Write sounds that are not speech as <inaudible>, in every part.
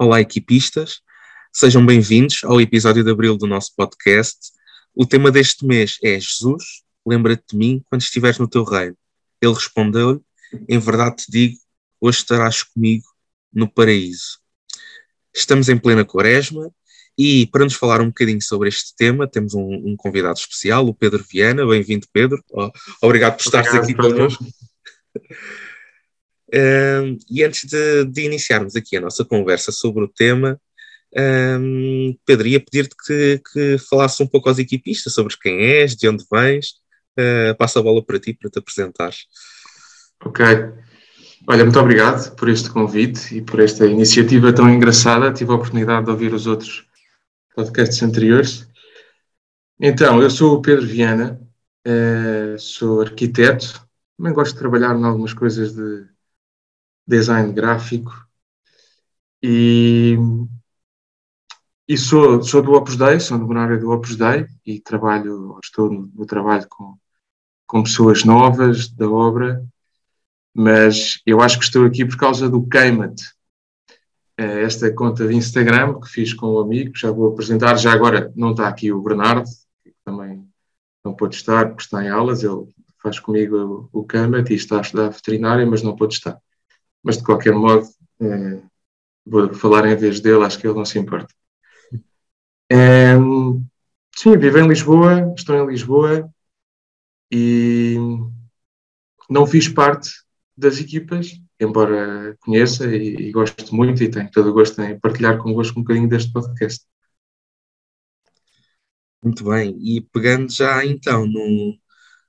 Olá, equipistas. Sejam bem-vindos ao episódio de abril do nosso podcast. O tema deste mês é Jesus, lembra-te de mim quando estiveres no teu reino. Ele respondeu-lhe: Em verdade te digo, hoje estarás comigo no paraíso. Estamos em plena quaresma e para nos falar um bocadinho sobre este tema, temos um, um convidado especial, o Pedro Viana. Bem-vindo, Pedro. Obrigado por estares aqui connosco. Um, e antes de, de, iniciarmos aqui a nossa conversa sobre o tema, um, Pedro, ia pedir-te que, que falasses um pouco aos equipistas sobre quem és, de onde vens. Uh, passo a bola para ti para te apresentares. Ok. Olha, muito obrigado por este convite e por esta iniciativa tão engraçada. Tive a oportunidade de ouvir os outros podcasts anteriores. Então, eu sou o Pedro Viana, uh, sou arquiteto, também gosto de trabalhar em algumas coisas de design gráfico. E, e sou, sou do Opus Dei, sou área do Opus Dei e trabalho, estou no, no trabalho com, com pessoas novas da obra, mas eu acho que estou aqui por causa do Queima-te, é esta conta de Instagram que fiz com um amigo, já vou apresentar, já agora não está aqui o Bernardo, que também não pôde estar porque está em aulas, ele faz comigo o, o e está a estudar veterinária, mas não pôde estar mas de qualquer modo é, vou falar em vez dele, acho que ele não se importa. É, sim, vivo em Lisboa, estou em Lisboa e não fiz parte das equipas, embora conheça e, e gosto muito e tenho todo o gosto em partilhar convosco um bocadinho deste podcast. Muito bem, e pegando já então num,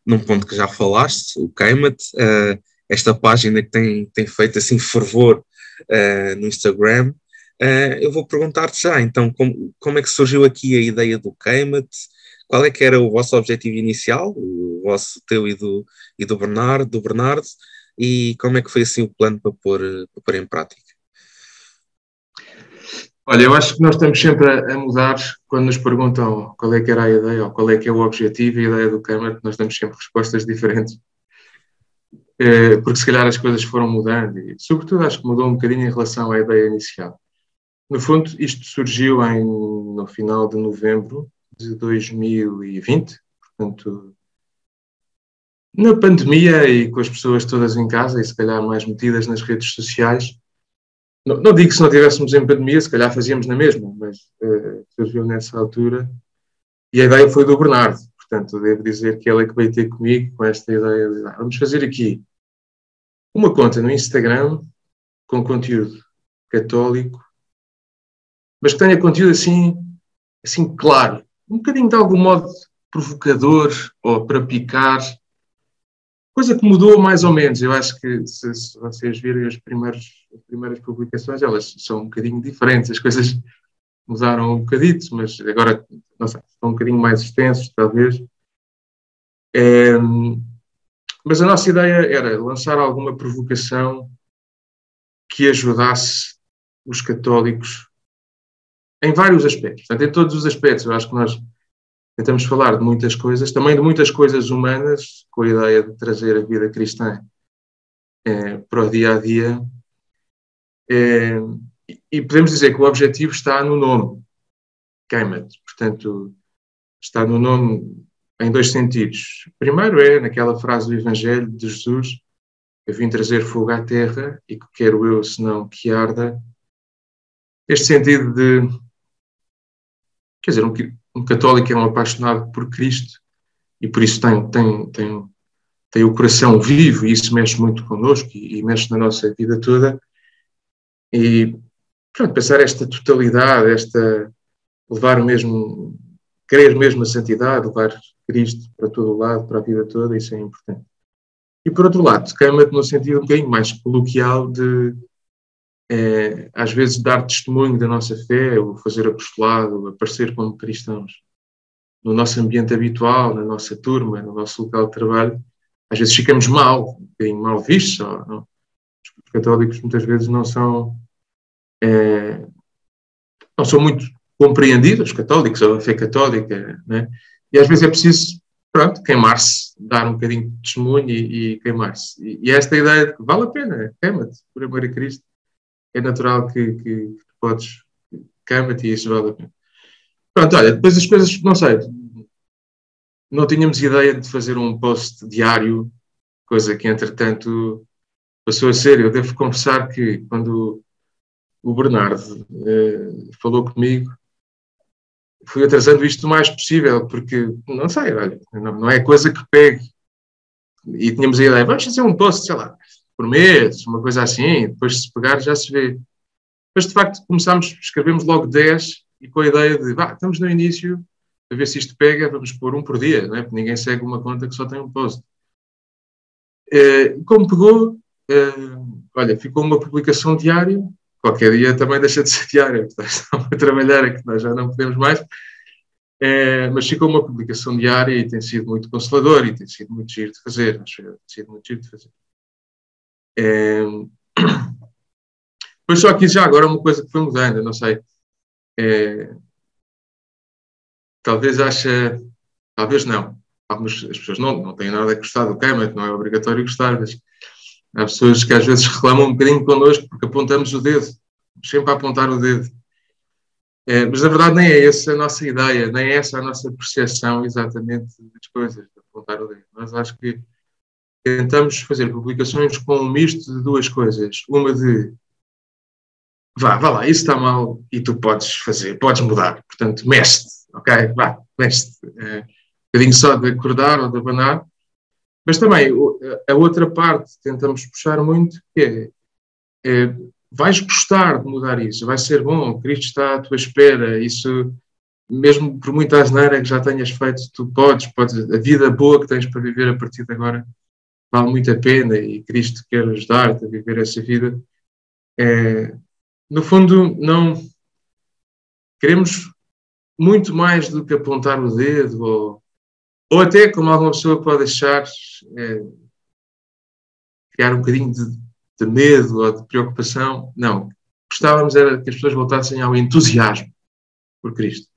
num ponto que já falaste, o Queima-te, uh, esta página que tem, tem feito assim fervor uh, no Instagram. Uh, eu vou perguntar-te já, então, como, como é que surgiu aqui a ideia do Queima-te? Qual é que era o vosso objetivo inicial, o vosso, teu e do, e do Bernardo, do Bernardo, e como é que foi assim o plano para pôr, para pôr em prática? Olha, eu acho que nós estamos sempre a, a, mudar quando nos perguntam qual é que era a ideia ou qual é que é o objetivo e a ideia do Câmara, nós temos sempre respostas diferentes. Eh, porque se calhar as coisas foram mudando e, sobretudo, acho que mudou um bocadinho em relação à ideia inicial. No fundo, isto surgiu em, no final de novembro de 2020, portanto, na pandemia e com as pessoas todas em casa e se calhar mais metidas nas redes sociais. Não, não digo que se não estivéssemos em pandemia, se calhar fazíamos na mesma, mas uh, surgiu nessa altura. E a ideia foi do Bernardo, portanto, devo dizer que ele é que veio ter comigo com esta ideia de ah, vamos fazer aqui uma conta no Instagram com conteúdo católico, mas que tenha conteúdo assim, assim claro, um bocadinho de algum modo provocador ou para picar, coisa que mudou mais ou menos. Eu acho que se, se vocês virem as primeiras, as primeiras publicações, elas são um bocadinho diferentes, as coisas mudaram um bocadito, mas agora não sei, estão um bocadinho mais extensos, talvez. É, mas a nossa ideia era lançar alguma provocação que ajudasse os católicos em vários aspectos, portanto, em todos os aspectos. Eu acho que nós tentamos falar de muitas coisas, também de muitas coisas humanas, com a ideia de trazer a vida cristã é, para o dia a dia. É, e podemos dizer que o objetivo está no nome, queima-te. Portanto, está no nome em dois sentidos. Primeiro é naquela frase do Evangelho de Jesus: Eu vim trazer fogo à terra e que quero eu, senão que arda. Este sentido de. Quer dizer, um, um católico é um apaixonado por Cristo e por isso tem, tem, tem, tem o coração vivo e isso mexe muito connosco e, e mexe na nossa vida toda. E, pronto, pensar esta totalidade, esta levar o mesmo, querer mesmo a santidade, levar Cristo para todo o lado, para a vida toda, isso é importante. E por outro lado, queima-te no sentido um bocadinho mais coloquial de, é, às vezes, dar testemunho da nossa fé, ou fazer apostolado, aparecer como cristãos. No nosso ambiente habitual, na nossa turma, no nosso local de trabalho, às vezes ficamos mal, um bocadinho mal vistos. Os católicos muitas vezes não são, é, não são muito compreendidos, os católicos, ou a fé católica, né? E às vezes é preciso, pronto, queimar-se, dar um bocadinho de testemunho e, e queimar-se. E, e, esta ideia de que vale a pena, queima-te, por amor a Cristo. é natural que, que podes, cama-te e isso vale a pena. Pronto, olha, depois as coisas, não sei, não tínhamos ideia de fazer um post diário, coisa que entretanto passou a ser. Eu devo confessar que quando o Bernardo eh, falou comigo, fui atrasando isto o mais possível, porque não sei, olha, não, não é coisa que pegue. E tínhamos a ideia, vamos fazer um post, sei lá, por mês, uma coisa assim, depois se pegar já se vê. Mas de facto começámos, escrevemos logo 10 e com a ideia de, vá, estamos no início, a ver se isto pega, vamos pôr um por dia, não é? porque ninguém segue uma conta que só tem um post. Eh, como pegou, eh, olha, ficou uma publicação diária, qualquer dia também deixa de ser diária, <laughs> estão a trabalhar aqui, nós já não podemos mais, é, mas ficou uma publicação diária e tem sido muito consolador e tem sido muito giro de fazer, acho que tem sido muito giro de fazer. É, <clears throat> pois só aqui já agora uma coisa que foi mudando, não sei, é, talvez acha, talvez não, algumas as pessoas não, não têm nada a gostar do Câmara, não é obrigatório gostar, mas Há pessoas que às vezes reclamam um bocadinho connosco porque apontamos o dedo, sempre a apontar o dedo. É, mas na verdade nem é essa a nossa ideia, nem é essa a nossa percepção exatamente das coisas, de apontar o dedo. Nós acho que tentamos fazer publicações com um misto de duas coisas. Uma de vá, vá lá, isso está mal e tu podes fazer, podes mudar. Portanto, mexe ok? Vá, mexe É, um bocadinho só de acordar ou de abanar mas também a outra parte tentamos puxar muito que é, é vais gostar de mudar isso, vai ser bom, Cristo está à tua espera, isso mesmo por muita asneira que já tenhas feito, tu podes, podes, a vida boa que tens para viver a partir de agora vale muito a pena e Cristo quer ajudar-te a viver essa vida. É, no fundo, não queremos muito mais do que apontar o dedo ou ou até, como alguma pessoa pode achar, é, criar um bocadinho de, de, medo ou de preocupação. Não. Gostávamos era que as pessoas voltassem ao entusiasmo por Cristo.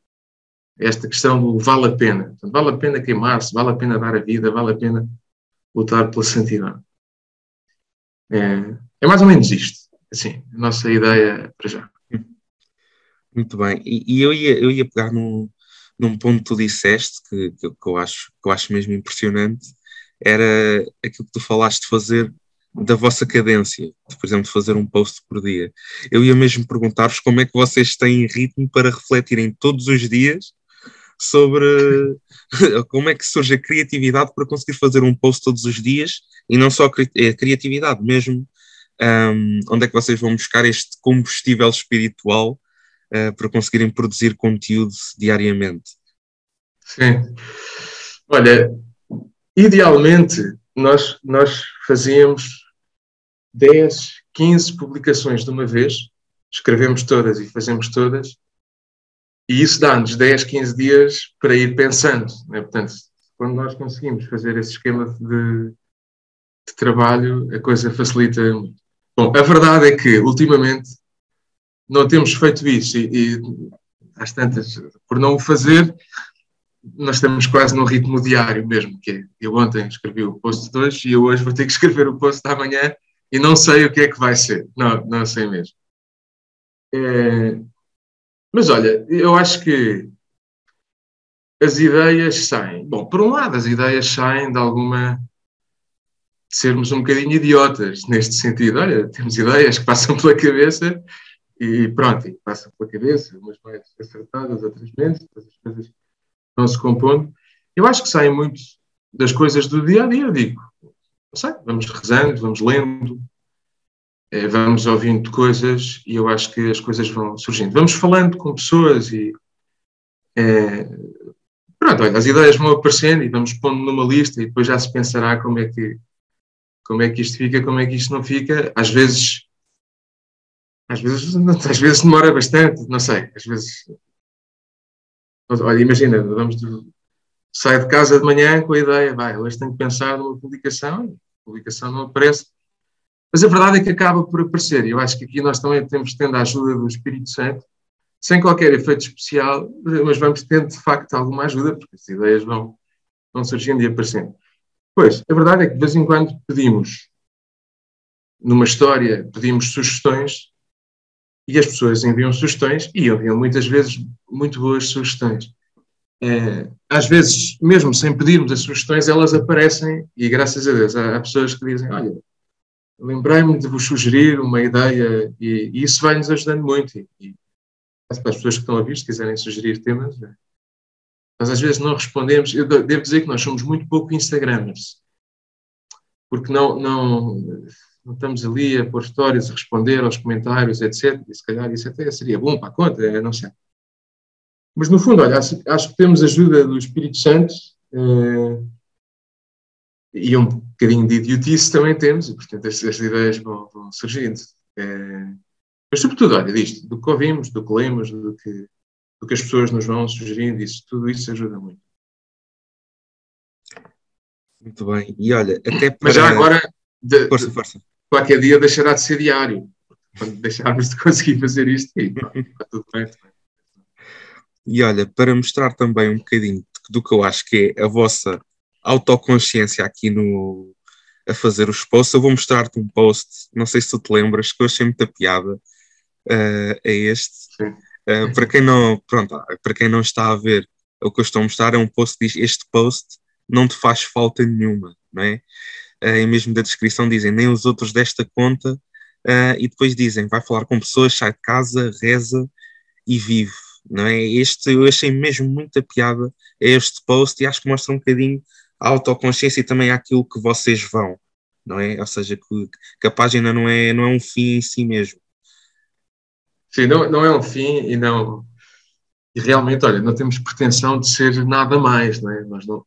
Esta questão do vale a pena. Portanto, vale a pena queimar-se, vale a pena dar a vida, vale a pena lutar pela santidade. É, é mais ou menos isto. Assim, a nossa ideia para já. Muito bem. E, e eu, ia, eu ia pegar num, num ponto que tu disseste, que, que, que, eu acho, que eu acho mesmo impressionante, era aquilo que tu falaste de fazer da vossa cadência, de, por exemplo, de fazer um post por dia. Eu ia mesmo perguntar-vos como é que vocês têm ritmo para refletirem todos os dias sobre <laughs> como é que surge a criatividade para conseguir fazer um post todos os dias e não só a criatividade, mesmo um, onde é que vocês vão buscar este combustível espiritual uh, para conseguirem produzir conteúdo diariamente? Sim. Olha, idealmente nós, nós fazíamos 10, 15 publicações de uma vez, escrevemos todas e fazemos todas, e isso dá-nos 10, 15 dias para ir pensando. Né? Portanto, quando nós conseguimos fazer esse esquema de, de trabalho, a coisa facilita muito. Bom, a verdade é que, ultimamente, não temos feito isso e, e às tantas, por não o fazer, nós estamos quase no ritmo diário mesmo, que é, eu ontem escrevi o post de hoje e eu hoje vou ter que <laughs> escrever o post da manhã e não sei o que é que vai ser. Não, não sei mesmo. É, mas olha, eu acho que as ideias saem. Bom, por um lado, as ideias saem de alguma. de sermos um bocadinho idiotas neste sentido. Olha, temos ideias que passam pela cabeça e pronto, e passa pela cabeça, umas mais acertadas, outras menos, as coisas vão se compondo. Eu acho que saem muito das coisas do dia a dia, eu digo. Não sei, vamos rezando, vamos lendo, é, vamos ouvindo coisas e eu acho que as coisas vão surgindo. Vamos falando com pessoas e. É, pronto, olha, as ideias vão aparecendo e vamos pondo numa lista e depois já se pensará como é que como é que isto fica, como é que isto não fica. Às vezes às vezes, <laughs> às vezes demora bastante, não sei, às vezes. Olha, imagina, vamos de, de casa de manhã com a ideia, vai, hoje tenho que pensar numa publicação, a publicação não aparece. Mas a verdade é que acaba por aparecer, e eu acho que aqui nós também temos tendo a ajuda do Espírito Santo, sem qualquer efeito especial, mas vamos tendo de facto alguma ajuda, porque as ideias vão, vão surgindo e aparecendo. Pois, a verdade é que de vez em quando pedimos, numa história, pedimos sugestões e as pessoas enviam sugestões e enviam muitas vezes muito boas sugestões. É, às vezes, mesmo sem pedirmos as sugestões, elas aparecem e graças a Deus há, há pessoas que dizem: Olha, lembrei-me de vos sugerir uma ideia e, e isso vai nos ajudando muito. E, e, para as pessoas que estão a vir, se quiserem sugerir temas, mas às vezes não respondemos. Eu devo dizer que nós somos muito pouco Instagramers, porque não, não, não estamos ali a pôr histórias, a responder aos comentários, etc. E se calhar isso até seria bom para a conta, não sei. Mas no fundo, olha, acho, acho que temos ajuda do Espírito Santo eh, e um bocadinho de idiotice também temos, e portanto estas ideias vão, vão surgindo. Eh, mas sobretudo, olha, disto, do que ouvimos, do que lemos, do que, do que as pessoas nos vão sugerindo, isso, tudo isso ajuda muito. Muito bem. E olha, até para... Mas já agora, de, força, força. Qualquer dia deixará de ser diário. Quando deixarmos de conseguir fazer isto, aí, está tudo bem. E olha, para mostrar também um bocadinho do que eu acho que é a vossa autoconsciência aqui no a fazer os posts, eu vou mostrar-te um post, não sei se tu te lembras, que eu achei muita piada, uh, é este. Uh, para quem não, pronto, para quem não está a ver, o que eu estou a mostrar é um post que diz este post não te faz falta nenhuma, não é? Uh, e mesmo da descrição dizem nem os outros desta conta, uh, e depois dizem vai falar com pessoas, sai de casa, reza e vive não é? Este eu achei mesmo muita piada este post e acho que mostra um bocadinho a autoconsciência e também aquilo que vocês vão, não é? Ou seja, que, que a página não é, não é um fim em si mesmo. Sim, não, não é um fim e não. E realmente, olha, não temos pretensão de ser nada mais, não é? Nós não,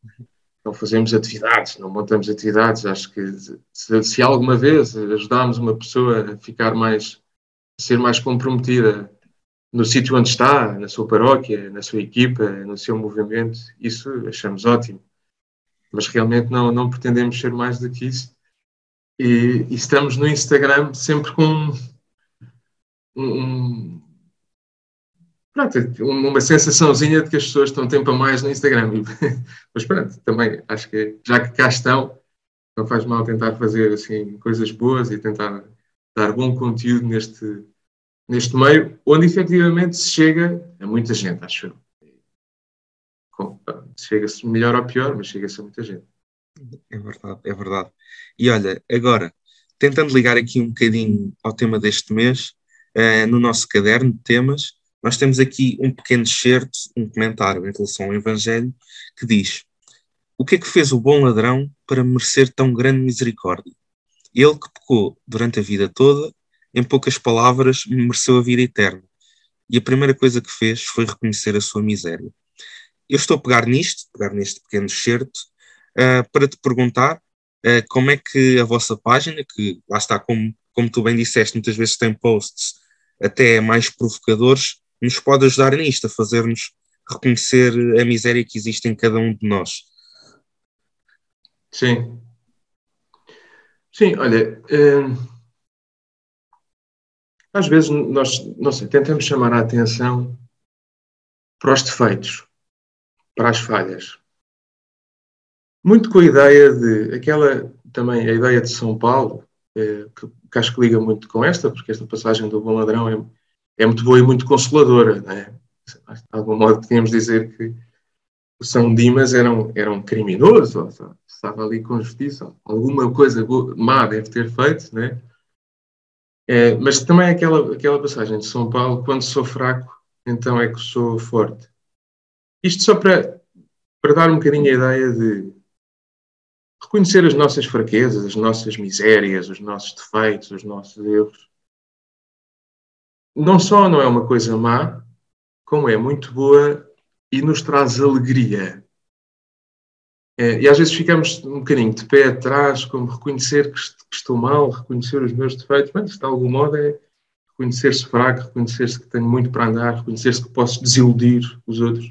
não fazemos atividades, não montamos atividades. Acho que se, se alguma vez ajudarmos uma pessoa a ficar mais, a ser mais comprometida no sítio onde está, na sua paróquia, na sua equipa, no seu movimento, isso achamos ótimo. Mas realmente não, não pretendemos ser mais do que isso. E, e estamos no Instagram sempre com um, um, pronto, uma sensaçãozinha de que as pessoas estão tempo a mais no Instagram. <laughs> Mas pronto, também acho que já que cá estão, não faz mal tentar fazer assim coisas boas e tentar dar bom conteúdo neste, neste meio, onde efetivamente se chega a muita gente, acho eu. Chega-se melhor ou pior, mas chega-se a muita gente. É verdade, é verdade. E olha, agora, tentando ligar aqui um bocadinho ao tema deste mês, uh, no nosso caderno de temas, nós temos aqui um pequeno excerto, um comentário em relação ao Evangelho, que diz: O que é que fez o bom ladrão para merecer tão grande misericórdia? Ele que pecou durante a vida toda em poucas palavras, mereceu a vida eterna. E a primeira coisa que fez foi reconhecer a sua miséria. Eu estou a pegar nisto, pegar neste pequeno excerto, uh, para te perguntar uh, como é que a vossa página, que lá está, como, como tu bem disseste, muitas vezes tem posts até mais provocadores, nos pode ajudar nisto, a fazer-nos reconhecer a miséria que existe em cada um de nós. Sim. Sim, olha. Uh às vezes nós, não sei, tentamos chamar a atenção para os defeitos, para as falhas. Muito com a ideia de, aquela também, a ideia de São Paulo, é, que, que, acho que liga muito com esta, porque esta passagem do Bom Ladrão é, é muito boa e muito consoladora, né? De algum modo podíamos dizer que o São Dimas era um, era um criminoso, estava ali com justiça, alguma coisa má deve ter feito, né? É, mas também aquela, aquela passagem de São Paulo, quando sou fraco, então é que sou forte. Isto só para, para dar um bocadinho a ideia de reconhecer as nossas fraquezas, as nossas misérias, os nossos defeitos, os nossos erros. Não só não é uma coisa má, como é muito boa e nos traz alegria. É, e às vezes ficamos um bocadinho de pé atrás, como reconhecer que, estou mal, reconhecer os meus defeitos. Mas, de algum modo, é reconhecer-se fraco, reconhecer-se que tenho muito para andar, reconhecer-se que posso desiludir os outros.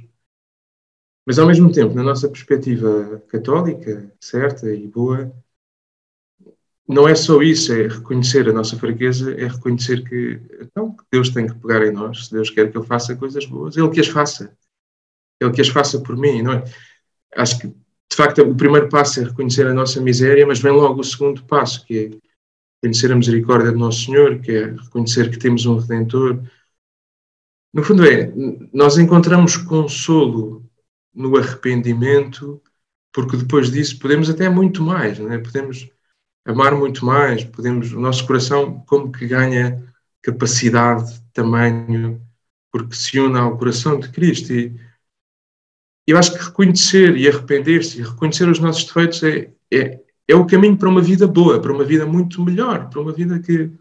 Mas, ao mesmo tempo, na nossa perspectiva católica, certa e boa, não é só isso, é reconhecer a nossa fraqueza, é reconhecer que, então, Deus tem que pegar em nós, se Deus quer que eu faça coisas boas, Ele que as faça. Ele que as faça por mim, não é? Acho que de facto, o primeiro passo é reconhecer a nossa miséria, mas vem logo o segundo passo, que é, reconhecer a misericórdia do nosso Senhor, que é reconhecer que temos um Redentor. No fundo, é, nós encontramos consolo no arrependimento, porque depois disso podemos até muito mais, não é? podemos amar muito mais, podemos, o nosso coração como que ganha capacidade, tamanho, porque se une ao coração de Cristo. E eu acho que reconhecer e arrepender-se reconhecer os nossos defeitos é, é, é o caminho para uma vida boa, para uma vida muito melhor, para uma vida que.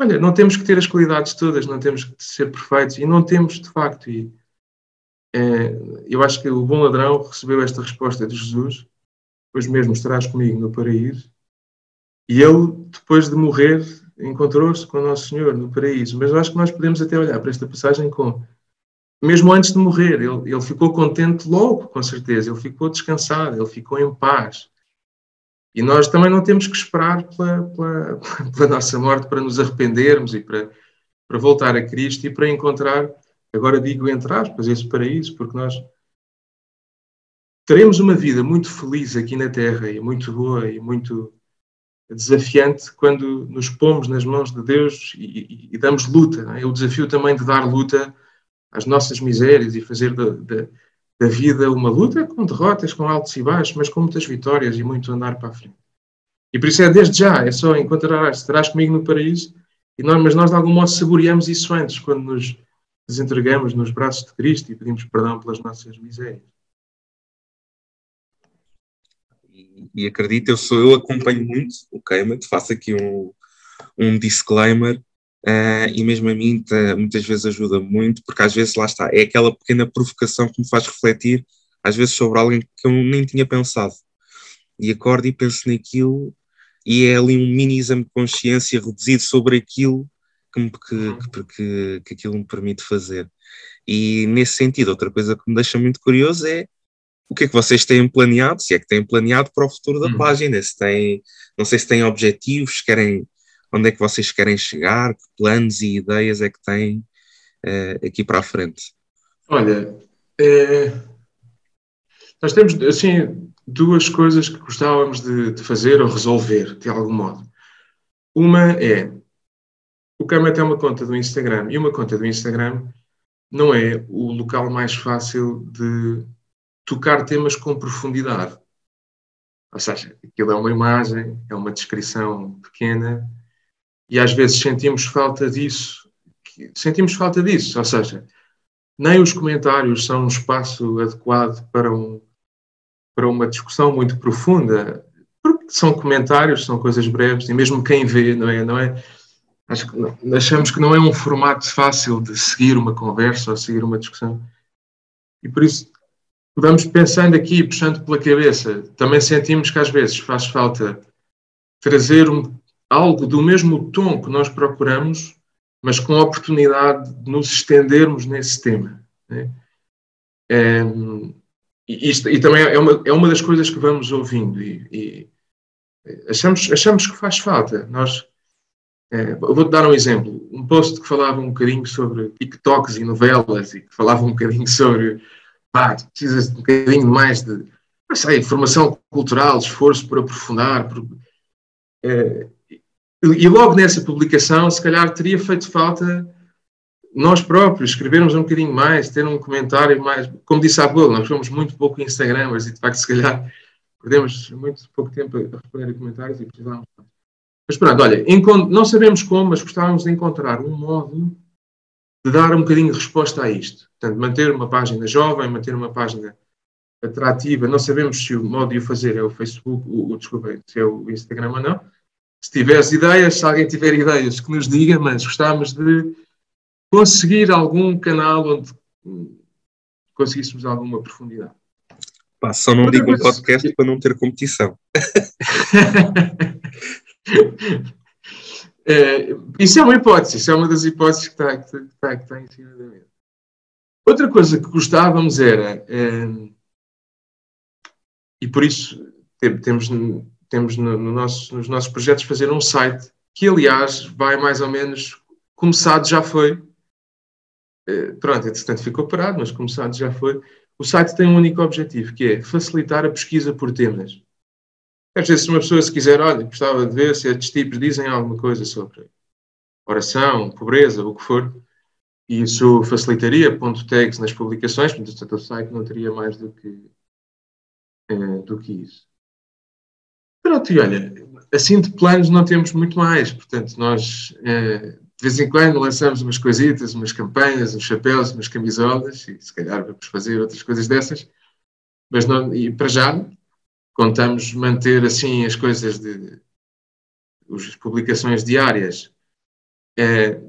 Olha, não temos que ter as qualidades todas, não temos que ser perfeitos e não temos de facto. E, é, eu acho que o bom ladrão recebeu esta resposta de Jesus depois mesmo estarás comigo no paraíso. E ele, depois de morrer, encontrou-se com o Nosso Senhor no paraíso. Mas eu acho que nós podemos até olhar para esta passagem com. Mesmo antes de morrer, ele, ele ficou contente logo, com certeza. Ele ficou descansado, ele ficou em paz. E nós também não temos que esperar pela, pela, <laughs> pela nossa morte para nos arrependermos e para, para voltar a Cristo e para encontrar, agora digo entre aspas, esse paraíso, porque nós teremos uma vida muito feliz aqui na Terra e muito boa e muito desafiante quando nos pomos nas mãos de Deus e, e, e damos luta. É? O desafio também de dar luta às nossas misérias e fazer da, da, da, vida uma luta com derrotas, com altos e baixos, mas com muitas vitórias e muito andar para a frente. E por isso é desde já, é só encontrarás, estarás comigo no paraíso, e nós, mas nós de algum modo saboreamos isso antes, quando nos desentregamos nos braços de Cristo e pedimos perdão pelas nossas misérias. E acredito, eu sou, eu acompanho muito o Keimert, faço aqui um, um disclaimer, uh, e mesmo a mim tá, muitas vezes ajuda muito, porque às vezes lá está, é aquela pequena provocação que me faz refletir, às vezes sobre alguém que eu nem tinha pensado. E acordo e penso naquilo, e é ali um mini exame de consciência reduzido sobre aquilo que, me, que, que, que, que aquilo me permite fazer. E nesse sentido, outra coisa que me deixa muito curioso é o que é que vocês têm planeado, se é que têm planeado para o futuro da uhum. página, se têm, não sei se têm objetivos, querem, onde é que vocês querem chegar, que planos e ideias é que têm uh, aqui para a frente? Olha, é, nós temos assim duas coisas que gostávamos de, de, fazer ou resolver de algum modo. Uma é o Cama tem uma conta do Instagram e uma conta do Instagram não é o local mais fácil de tocar temas com profundidade. Ou seja, aquilo é uma imagem, é uma descrição pequena e às vezes sentimos falta disso. Sentimos falta disso, ou seja, nem os comentários são um espaço adequado para, um, para uma discussão muito profunda, porque são comentários, são coisas breves e mesmo quem vê, não é? Não é acho que achamos que não é um formato fácil de seguir uma conversa ou seguir uma discussão. E por isso vamos pensando aqui, puxando pela cabeça, também sentimos que às vezes faz falta trazer um, algo do mesmo tom que nós procuramos, mas com a oportunidade de nos estendermos nesse tema. Né? É, e, isto, e também é uma, é uma das coisas que vamos ouvindo e, e achamos, achamos que faz falta. Nós, é, vou-te dar um exemplo. Um post que falava um bocadinho sobre TikToks e novelas e que falava um bocadinho sobre pá, precisas de um bocadinho mais de, sei, formação cultural, esforço por aprofundar. Por, é, e logo nessa publicação, se calhar teria feito falta nós próprios escrevermos um bocadinho mais, ter um comentário mais. Como disse há pouco, nós somos muito pouco Instagramers e de facto, se calhar, perdemos muito pouco tempo a responder a comentários e precisávamos. Mas pronto, olha, não sabemos como, mas gostávamos de encontrar um modo de dar um bocadinho de resposta a isto. Portanto, manter uma página jovem, manter uma página atrativa. Não sabemos se o modo de o fazer é o Facebook, o, o desculpa, se é o Instagram ou não. Se tiveres ideias, se alguém tiver ideias, que nos diga, mas gostávamos de conseguir algum canal onde conseguíssemos alguma profundidade. Pá, só não digo um podcast para não ter competição. <laughs> É, isso é uma hipótese, isso é uma das hipóteses que está, que está, que está em cima da mesa. Outra coisa que gostávamos era, é, e por isso temos, temos no, no nosso, nos nossos projetos fazer um site, que aliás vai mais ou menos, começado já foi, é, pronto, entretanto ficou parado, mas começado já foi. O site tem um único objetivo, que é facilitar a pesquisa por temas. Às vezes, uma pessoa, se quiser, olha, gostava de ver se estes tipos dizem alguma coisa sobre oração, pobreza, o que for, e isso facilitaria ponto tags nas publicações, portanto, o site não teria mais do que, é, do que isso. Pronto, e olha, assim de planos não temos muito mais, portanto, nós é, de vez em quando lançamos umas coisitas, umas campanhas, uns chapéus, umas camisolas, e se calhar vamos fazer outras coisas dessas, mas não, e para já contamos manter assim as coisas de as publicações diárias. É,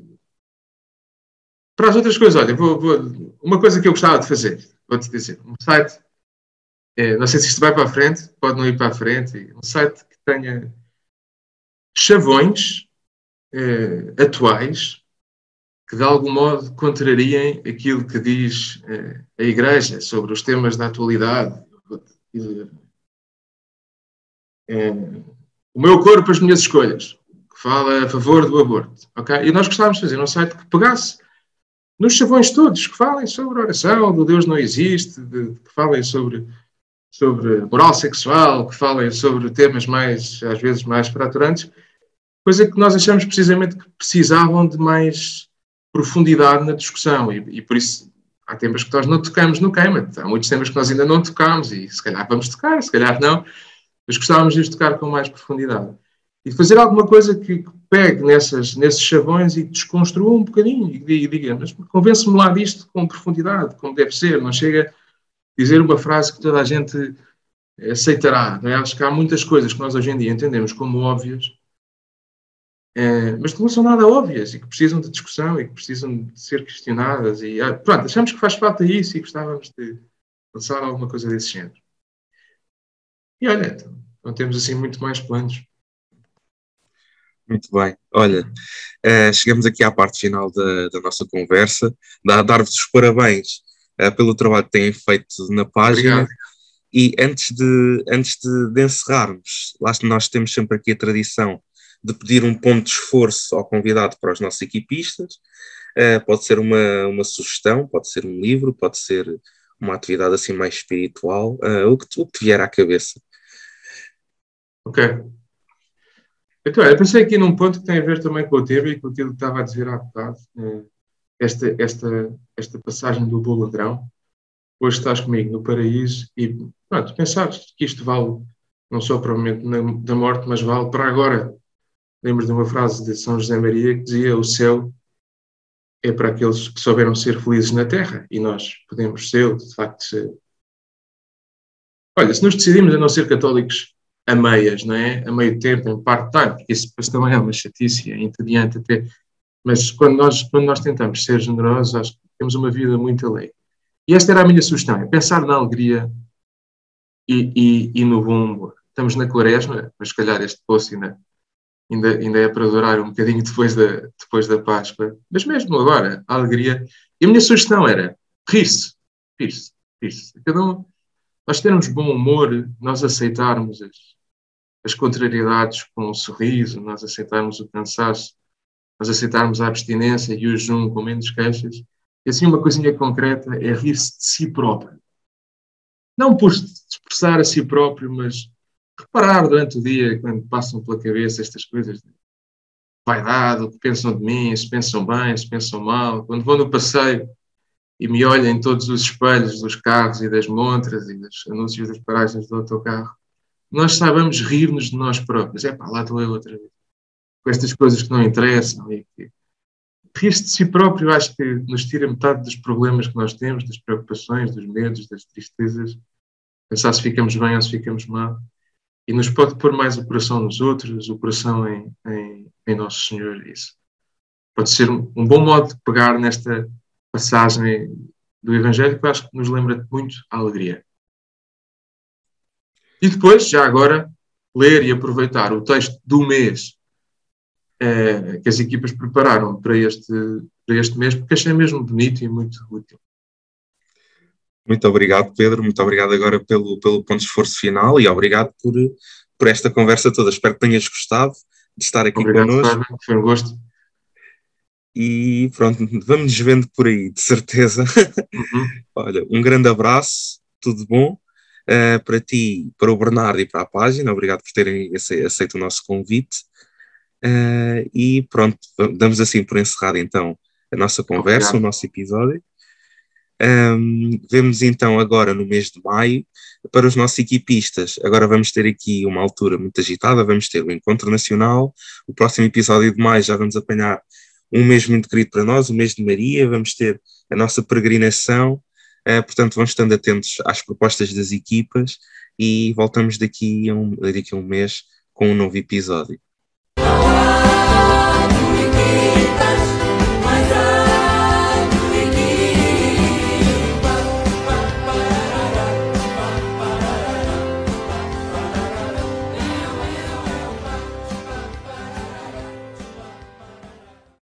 para as outras coisas, olha, vou, vou, uma coisa que eu gostava de fazer, vou-te dizer, um site, é, não sei se isto vai para a frente, pode não ir para a frente, um site que tenha chavões é, atuais que de algum modo contrariem aquilo que diz é, a Igreja sobre os temas da atualidade. O meu corpo, as minhas escolhas, que fala a favor do aborto. Okay? E nós gostávamos de fazer um site que pegasse nos chavões todos, que falem sobre oração, do Deus não existe, de, que falem sobre, sobre moral sexual, que falem sobre temas mais, às vezes, mais fraturantes, coisa que nós achamos precisamente que precisavam de mais profundidade na discussão e, e por isso há temas que nós não tocamos no Queima, há muitos temas que nós ainda não tocamos e se calhar vamos tocar, se calhar não, mas gostávamos de os tocar com mais profundidade. E fazer alguma coisa que, pegue nessas, nesses chavões e desconstrua um bocadinho e diga, mas convence-me lá disto com profundidade, como deve ser, não chega a dizer uma frase que toda a gente aceitará. É? Acho que há muitas coisas que nós hoje em dia entendemos como óbvias, é, mas que não são nada óbvias e que precisam de discussão e que precisam de ser questionadas. E, ah, pronto, achamos que faz falta isso e gostávamos de lançar alguma coisa desse género. E olha, então, não temos assim muito mais planos. Muito bem. Olha, uh, chegamos aqui à parte final da, da nossa conversa. Dar-vos os parabéns uh, pelo trabalho que têm feito na página. Obrigado. E antes de, antes de, de encerrarmos, lá nós temos sempre aqui a tradição de pedir um ponto de esforço ao convidado para os nossos equipistas. Uh, pode ser uma, uma sugestão, pode ser um livro, pode ser uma atividade assim mais espiritual, o, que, o que te vier à cabeça. Ok. Então, eu pensei aqui num ponto que tem a ver também com o tema e com aquilo que estava a dizer há bocado. Né? Esta, esta, esta passagem do bom ladrão. Hoje estás comigo no paraíso e pronto, pensares que isto vale não só para o momento da morte, mas vale para agora. Lembro de uma frase de São José Maria que dizia: O céu é para aqueles que souberam ser felizes na terra e nós podemos ser, de facto, ser. Olha, se nos decidimos a não ser católicos a meias, não é? A meio tempo, em part-time, porque isso depois também é uma chatice, é entediante até. Mas quando nós, quando nós tentamos ser generosos, acho que temos uma vida muito alegre. E esta era a minha sugestão, é pensar na alegria e, e, e no bom humor. Estamos na quaresma, mas se calhar este poço ainda, ainda, ainda é para durar um bocadinho depois da, depois da Páscoa. Mas mesmo agora, a alegria. E a minha sugestão era rir-se, rir-se, rir-se. Cada um, nós termos bom humor, nós aceitarmos as, as contrariedades com um sorriso, nós aceitarmos o cansaço, nós aceitarmos a abstinência e o jejum com menos queixas. E assim, uma coisinha concreta é rir-se de si próprio. Não por expressar a si próprio, mas reparar durante o dia, quando passam pela cabeça estas coisas de vaidade, o que pensam de mim, se pensam bem, se pensam mal. Quando vou no passeio e me olho em todos os espelhos dos carros e das montras e dos anúncios das paragens do autocarro, nós saibamos rir-nos de nós próprios. É pá, lá estou eu outra vez. Com estas coisas que não interessam. E, rir-se de si próprio acho que nos tira metade dos problemas que nós temos, das preocupações, dos medos, das tristezas. Pensar se ficamos bem ou se ficamos mal. E nos pode pôr mais o coração nos outros, o coração em, em, em Nosso Senhor. Isso pode ser um bom modo de pegar nesta passagem do Evangelho que eu acho que nos lembra muito a alegria. E depois, já agora, ler e aproveitar o texto do mês eh, que as equipas prepararam para este, para este mês, porque achei mesmo bonito e muito útil. Muito obrigado, Pedro. Muito obrigado agora pelo, pelo ponto de esforço final e obrigado por, por esta conversa toda. Espero que tenhas gostado de estar aqui obrigado, connosco. Foi um gosto. E pronto, vamos nos vendo por aí, de certeza. Uhum. <laughs> Olha, um grande abraço, tudo bom uh, para ti, para o Bernardo e para a página. Obrigado por terem aceito o nosso convite. Uh, e pronto, damos assim por encerrado então a nossa conversa, Obrigado. o nosso episódio. Um, vemos então agora no mês de maio para os nossos equipistas. Agora vamos ter aqui uma altura muito agitada, vamos ter o Encontro Nacional, o próximo episódio de maio já vamos apanhar um mês muito querido para nós, o mês de Maria, vamos ter a nossa peregrinação, uh, portanto vamos estando atentos às propostas das equipas e voltamos daqui a um, daqui a um mês com um novo episódio.